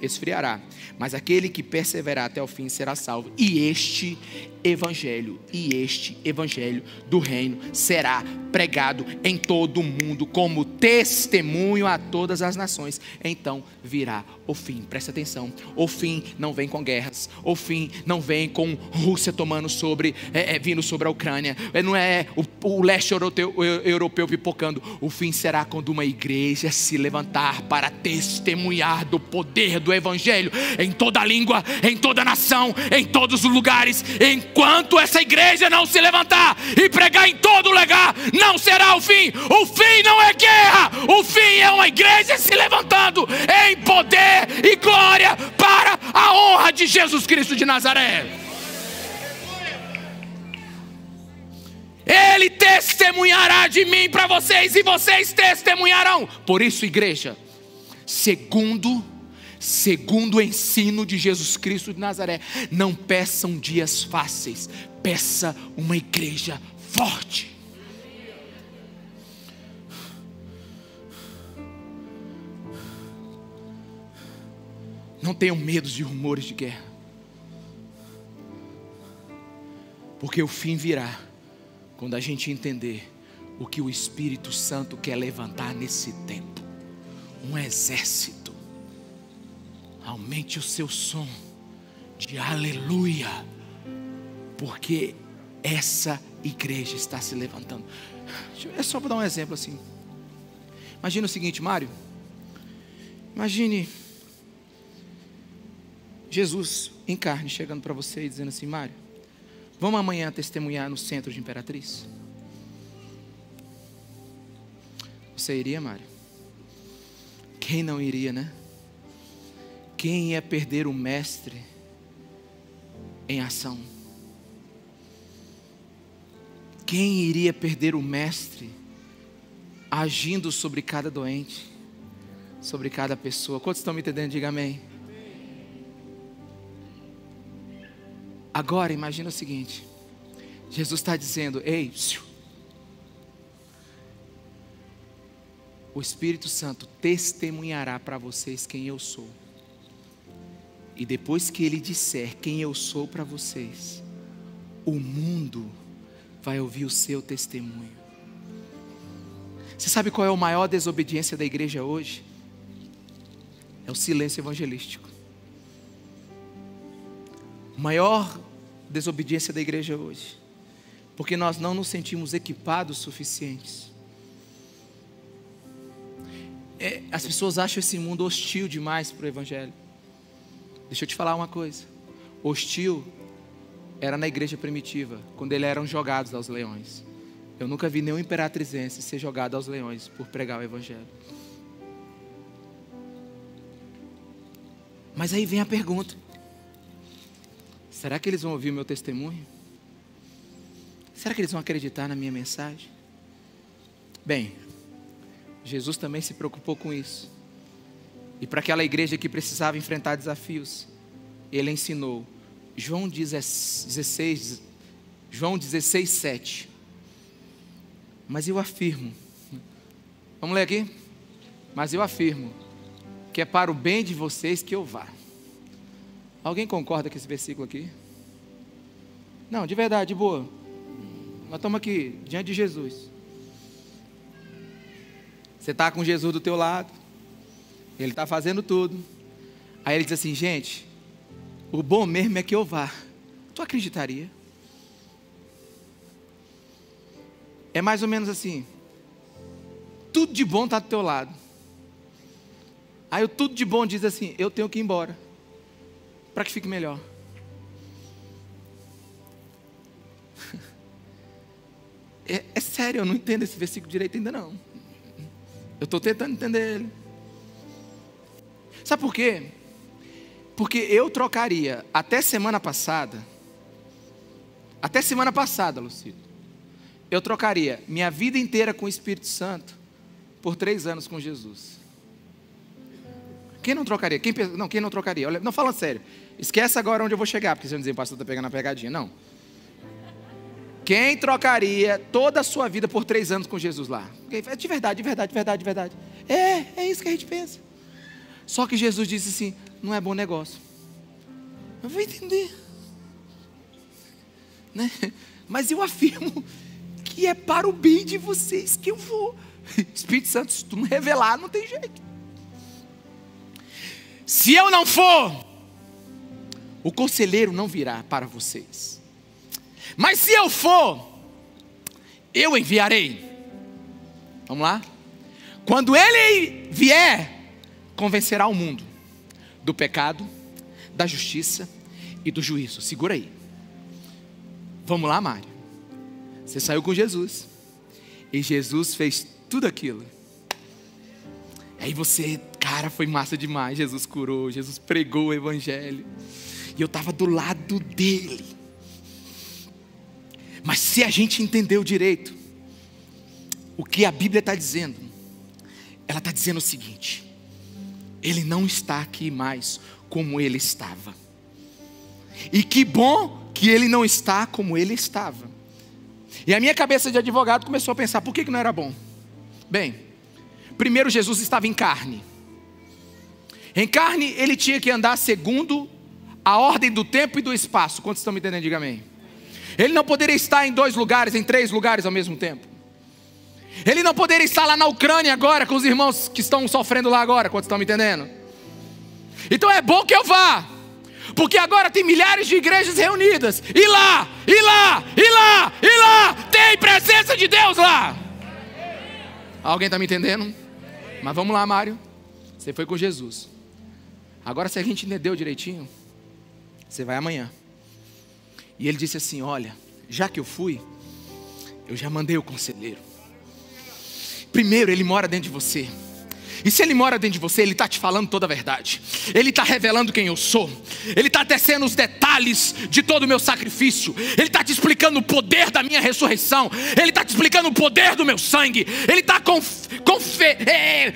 esfriará mas aquele que perseverar até o fim será salvo. E este evangelho, e este evangelho do reino será pregado em todo o mundo como testemunho a todas as nações. Então virá o fim. Presta atenção. O fim não vem com guerras. O fim não vem com Rússia tomando sobre, é, é, vindo sobre a Ucrânia. É, não é o, o leste europeu, europeu pipocando. O fim será quando uma igreja se levantar para testemunhar do poder do evangelho em toda língua, em toda nação, em todos os lugares. Enquanto essa igreja não se levantar e pregar em todo lugar, não será o fim. O fim não é guerra. O fim é uma igreja se levantando em poder e glória para a honra de Jesus Cristo de Nazaré. Ele testemunhará de mim para vocês e vocês testemunharão. Por isso, igreja, segundo segundo o ensino de Jesus Cristo de Nazaré, não peçam dias fáceis, peça uma igreja forte. Não tenham medo de rumores de guerra. Porque o fim virá quando a gente entender o que o Espírito Santo quer levantar nesse tempo um exército. Aumente o seu som de aleluia, porque essa igreja está se levantando. É só para dar um exemplo assim. Imagina o seguinte, Mário. Imagine Jesus em carne chegando para você e dizendo assim: Mário, vamos amanhã testemunhar no centro de Imperatriz? Você iria, Mário? Quem não iria, né? Quem ia perder o Mestre em ação? Quem iria perder o Mestre agindo sobre cada doente, sobre cada pessoa? Quantos estão me entendendo? Diga amém. Agora imagina o seguinte: Jesus está dizendo, ei, o Espírito Santo testemunhará para vocês quem eu sou. E depois que ele disser quem eu sou para vocês, o mundo vai ouvir o seu testemunho. Você sabe qual é a maior desobediência da igreja hoje? É o silêncio evangelístico. O maior desobediência da igreja hoje. Porque nós não nos sentimos equipados suficientes. É, as pessoas acham esse mundo hostil demais para o Evangelho. Deixa eu te falar uma coisa. Hostil era na igreja primitiva, quando eles eram jogados aos leões. Eu nunca vi nenhum imperatrizense ser jogado aos leões por pregar o Evangelho. Mas aí vem a pergunta: Será que eles vão ouvir o meu testemunho? Será que eles vão acreditar na minha mensagem? Bem, Jesus também se preocupou com isso. E para aquela igreja que precisava enfrentar desafios, ele ensinou João 16, João 16, 7. Mas eu afirmo, vamos ler aqui? Mas eu afirmo que é para o bem de vocês que eu vá. Alguém concorda com esse versículo aqui? Não, de verdade, de boa. Nós estamos aqui, diante de Jesus. Você está com Jesus do teu lado. Ele está fazendo tudo. Aí ele diz assim, gente, o bom mesmo é que eu vá. Tu acreditaria? É mais ou menos assim. Tudo de bom está do teu lado. Aí o tudo de bom diz assim, eu tenho que ir embora para que fique melhor. *laughs* É, é, sério, eu não entendo esse versículo direito ainda não. Eu estou tentando entender ele. Sabe por quê? Porque eu trocaria até semana passada, até semana passada, Lucido, eu trocaria minha vida inteira com o Espírito Santo por três anos com Jesus. Quem não trocaria? Quem, não, quem não trocaria? Não, fala sério. Esquece agora onde eu vou chegar, porque você não dizer, o pastor está pegando a pegadinha. Não. Quem trocaria toda a sua vida por três anos com Jesus lá? De verdade, de verdade, de verdade, de verdade. É, é isso que a gente pensa. Só que Jesus disse assim: não é bom negócio. Eu vou entender. Né? *laughs* Mas eu afirmo que é para o bem de vocês que eu vou. *laughs* Espírito Santo, se tu não revelar, não tem jeito. Se eu não for, o conselheiro não virá para vocês. Mas se eu for, eu enviarei. Vamos lá? Quando ele vier, convencerá o mundo do pecado, da justiça e do juízo. Segura aí. Vamos lá, Mário. Você saiu com Jesus. E Jesus fez tudo aquilo. Aí você, cara, foi massa demais. Jesus curou, Jesus pregou o evangelho. E eu estava do lado dele. Mas se a gente entendeu direito o que a Bíblia está dizendo, ela está dizendo o seguinte: Ele não está aqui mais como ele estava. E que bom que ele não está como ele estava. E a minha cabeça de advogado começou a pensar: por que, que não era bom? Bem, primeiro Jesus estava em carne. Em carne, ele tinha que andar segundo a ordem do tempo e do espaço. Quantos estão me entendendo? Diga amém. Ele não poderia estar em dois lugares, em três lugares ao mesmo tempo. Ele não poderia estar lá na Ucrânia agora com os irmãos que estão sofrendo lá agora. Quantos estão me entendendo? Então é bom que eu vá, porque agora tem milhares de igrejas reunidas. E lá, e lá, e lá, e lá, tem presença de Deus lá. Alguém está me entendendo? Mas vamos lá, Mário. Você foi com Jesus. Agora, se a gente entendeu direitinho, você vai amanhã. E ele disse assim: Olha, já que eu fui, eu já mandei o conselheiro. Primeiro, ele mora dentro de você. E se ele mora dentro de você, ele está te falando toda a verdade. Ele está revelando quem eu sou. Ele está tecendo os detalhes de todo o meu sacrifício. Ele está te explicando o poder da minha ressurreição. Ele está te explicando o poder do meu sangue. Ele está conf, conf, é,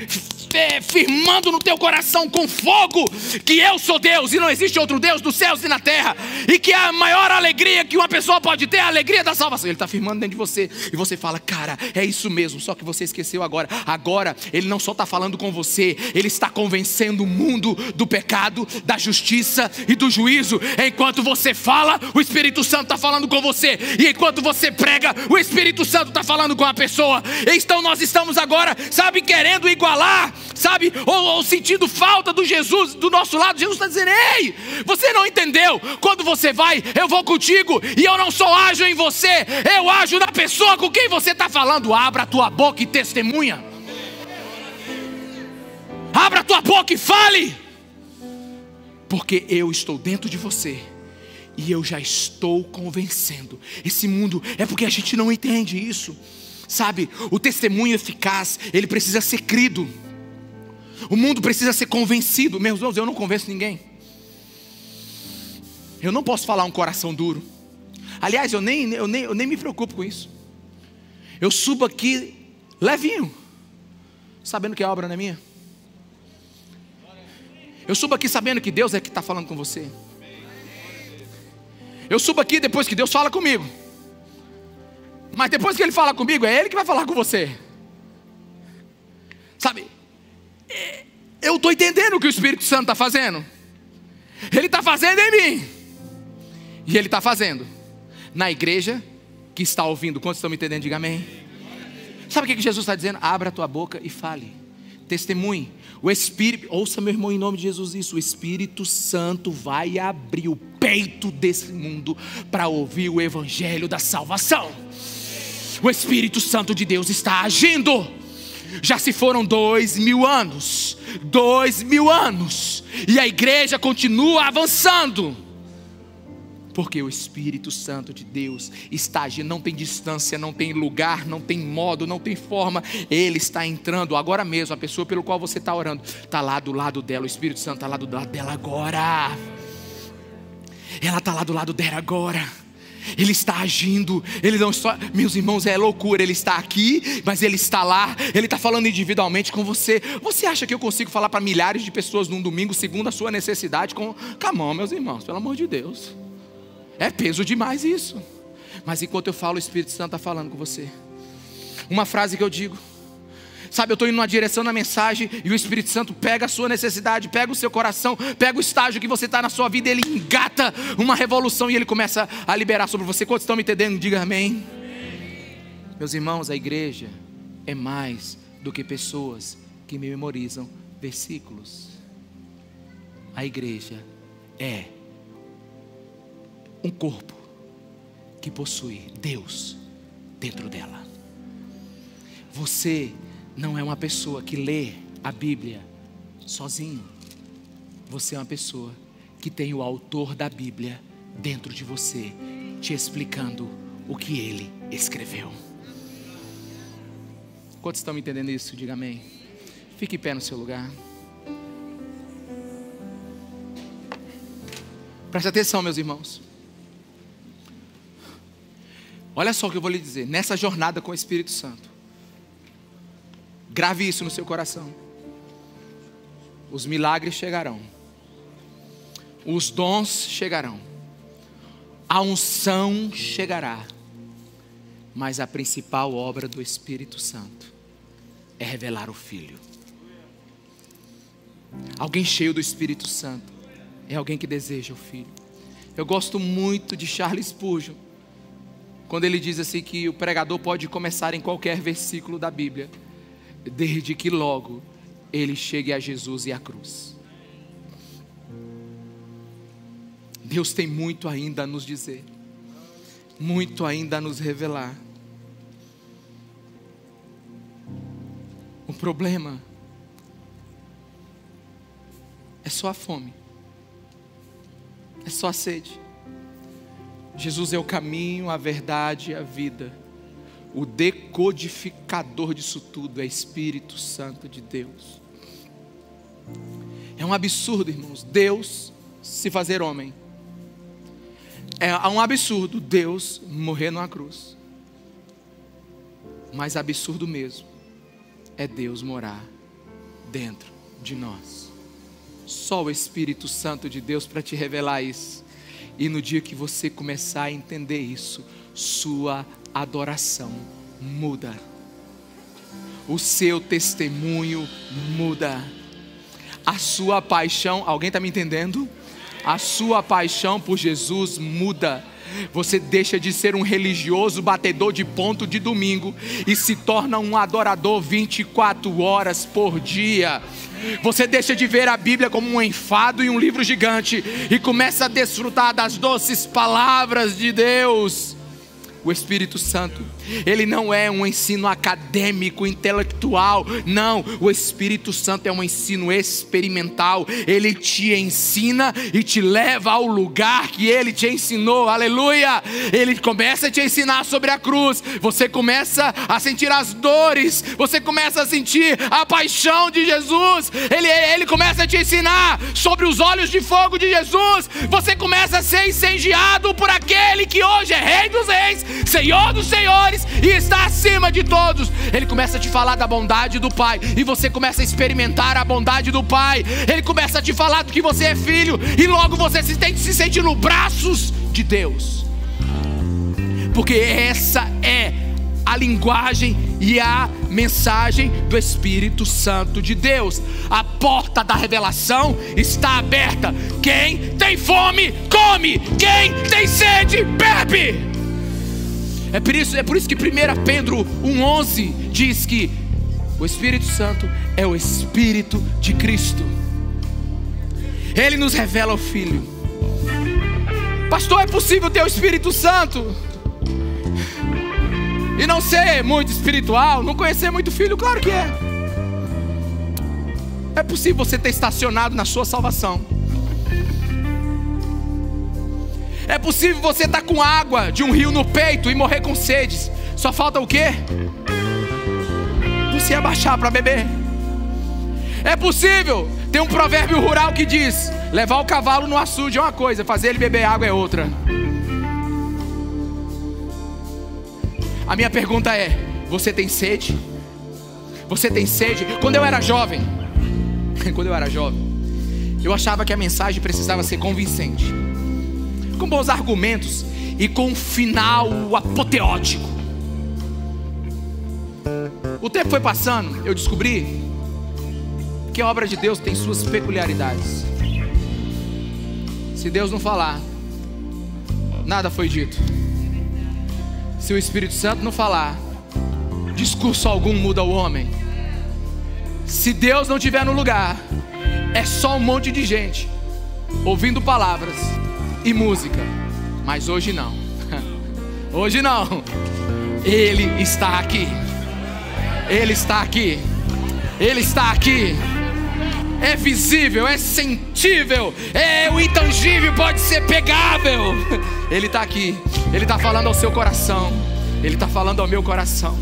é, firmando no teu coração com fogo que eu sou Deus e não existe outro Deus dos céus e na terra, e que a maior alegria que uma pessoa pode ter é a alegria da salvação. Ele está firmando dentro de você, e você fala, cara, é isso mesmo, só que você esqueceu agora. Agora, ele não só está falando com você, ele está convencendo o mundo do pecado, da justiça e do juízo. Enquanto você fala, o Espírito Santo está falando com você, e enquanto você prega, o Espírito Santo está falando com a pessoa. Então nós estamos agora, sabe, querendo igualar sabe? Ou, ou sentindo falta do Jesus do nosso lado. Jesus está dizendo: Ei, você não entendeu? Quando você vai, eu vou contigo e eu não só ajo em você, eu ajo na pessoa com quem você está falando. Abra a tua boca e testemunha. Abra a tua boca e fale, porque eu estou dentro de você. E eu já estou convencendo. Esse mundo é porque a gente não entende isso. Sabe, o testemunho eficaz, ele precisa ser crido. O mundo precisa ser convencido. Meus irmãos, eu não convenço ninguém. Eu não posso falar um coração duro. Aliás, eu nem, eu, nem, eu nem me preocupo com isso. Eu subo aqui levinho, sabendo que a obra não é minha. Eu subo aqui sabendo que Deus é que está falando com você. Eu subo aqui depois que Deus fala comigo. Mas depois que Ele fala comigo, é Ele que vai falar com você. Sabe, eu estou entendendo o que o Espírito Santo está fazendo. Ele está fazendo em mim. E ele está fazendo na igreja que está ouvindo. Quantos estão me entendendo? Diga amém. Sabe o que Jesus está dizendo? Abra a tua boca e fale. Testemunhe. O Espírito, ouça meu irmão em nome de Jesus isso. O Espírito Santo vai abrir o peito desse mundo para ouvir o Evangelho da salvação. O Espírito Santo de Deus está agindo. Já se foram dois mil anos, dois mil anos, e a igreja continua avançando, porque o Espírito Santo de Deus está agindo, não tem distância, não tem lugar, não tem modo, não tem forma, ele está entrando agora mesmo. A pessoa pelo qual você está orando está lá do lado dela, o Espírito Santo está lá do lado dela agora, ela está lá do lado dela agora. Ele está agindo, Ele não está, meus irmãos, é loucura. Ele está aqui, mas Ele está lá. Ele está falando individualmente com você. Você acha que eu consigo falar para milhares de pessoas num domingo segundo a sua necessidade? Com, camão, meus irmãos, pelo amor de Deus. É peso demais isso. Mas enquanto eu falo, o Espírito Santo está falando com você. Uma frase que eu digo: Sabe, eu estou indo numa direção na mensagem e o Espírito Santo pega a sua necessidade, pega o seu coração, pega o estágio que você está na sua vida, ele engata uma revolução e ele começa a liberar sobre você. Quantos estão me entendendo? Diga amém. Meus irmãos, a igreja é mais do que pessoas que memorizam versículos. A igreja é um corpo que possui Deus dentro dela. Você não é uma pessoa que lê a Bíblia sozinho. Você é uma pessoa que tem o autor da Bíblia dentro de você, te explicando o que ele escreveu. Quantos estão entendendo isso? Diga amém. Fique em pé no seu lugar. Preste atenção, meus irmãos. Olha só o que eu vou lhe dizer. Nessa jornada com o Espírito Santo, grave isso no seu coração. Os milagres chegarão, os dons chegarão, a unção chegará, mas a principal obra do Espírito Santo é revelar o Filho. Alguém cheio do Espírito Santo é alguém que deseja o Filho. Eu gosto muito de Charles Spurgeon, quando ele diz assim que o pregador pode começar em qualquer versículo da Bíblia, desde que logo ele chegue a Jesus e a cruz. Deus tem muito ainda a nos dizer, muito ainda a nos revelar. O problema é só a fome, é só a sede. Jesus é o caminho, a verdade e a vida. O decodificador disso tudo é Espírito Santo de Deus. É um absurdo, irmãos, Deus se fazer homem. É um absurdo Deus morrer numa cruz. Mas absurdo mesmo é Deus morar dentro de nós. Só o Espírito Santo de Deus para te revelar isso. E no dia que você começar a entender isso, sua adoração muda. O seu testemunho muda. A sua paixão, alguém está me entendendo? A sua paixão por Jesus muda. Você deixa de ser um religioso batedor de ponto de domingo e se torna um adorador 24 horas por dia. Você deixa de ver a Bíblia como um enfado e um livro gigante e começa a desfrutar das doces palavras de Deus o Espírito Santo. Ele não é um ensino acadêmico, intelectual. Não, o Espírito Santo é um ensino experimental. Ele te ensina e te leva ao lugar que ele te ensinou. Aleluia! Ele começa a te ensinar sobre a cruz. Você começa a sentir as dores. Você começa a sentir a paixão de Jesus. Ele, ele começa a te ensinar sobre os olhos de fogo de Jesus. Você começa a ser incendiado por aquele que hoje é Rei dos Reis Senhor dos senhores e está acima de todos. Ele começa a te falar da bondade do Pai e você começa a experimentar a bondade do Pai. Ele começa a te falar do que você é filho e logo você se, se sente nos braços de Deus. Porque essa é a linguagem e a mensagem do Espírito Santo de Deus. A porta da revelação está aberta. Quem tem fome, come. Quem tem sede, bebe. É por isso, é por isso que 1 Pedro 1,11 diz que o Espírito Santo é o Espírito de Cristo. Ele nos revela o Filho. Pastor, é possível ter o Espírito Santo? E não ser muito espiritual, não conhecer muito filho? Claro que é. É possível você ter estacionado na sua salvação É possível você estar tá com água de um rio no peito e morrer com sedes. Só falta o quê? Você abaixar para beber. É possível. Tem um provérbio rural que diz: levar o cavalo no açude é uma coisa, fazer ele beber água é outra. A minha pergunta é: você tem sede? Você tem sede? Quando eu era jovem, *laughs* quando eu era jovem, eu achava que a mensagem precisava ser convincente com bons argumentos e com um final apoteótico. O tempo foi passando, eu descobri que a obra de Deus tem suas peculiaridades. Se Deus não falar, nada foi dito. Se o Espírito Santo não falar, discurso algum muda o homem. Se Deus não estiver no lugar, é só um monte de gente ouvindo palavras e música. Mas hoje não. *laughs* Hoje não. Ele está aqui. Ele está aqui. Ele está aqui. É visível, é sentível, é o intangível, pode ser pegável. *laughs* Ele está aqui. Ele está falando ao seu coração. Ele está falando ao meu coração.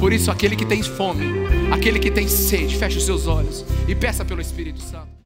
Por isso, aquele que tem fome, aquele que tem sede, feche os seus olhos e peça pelo Espírito Santo.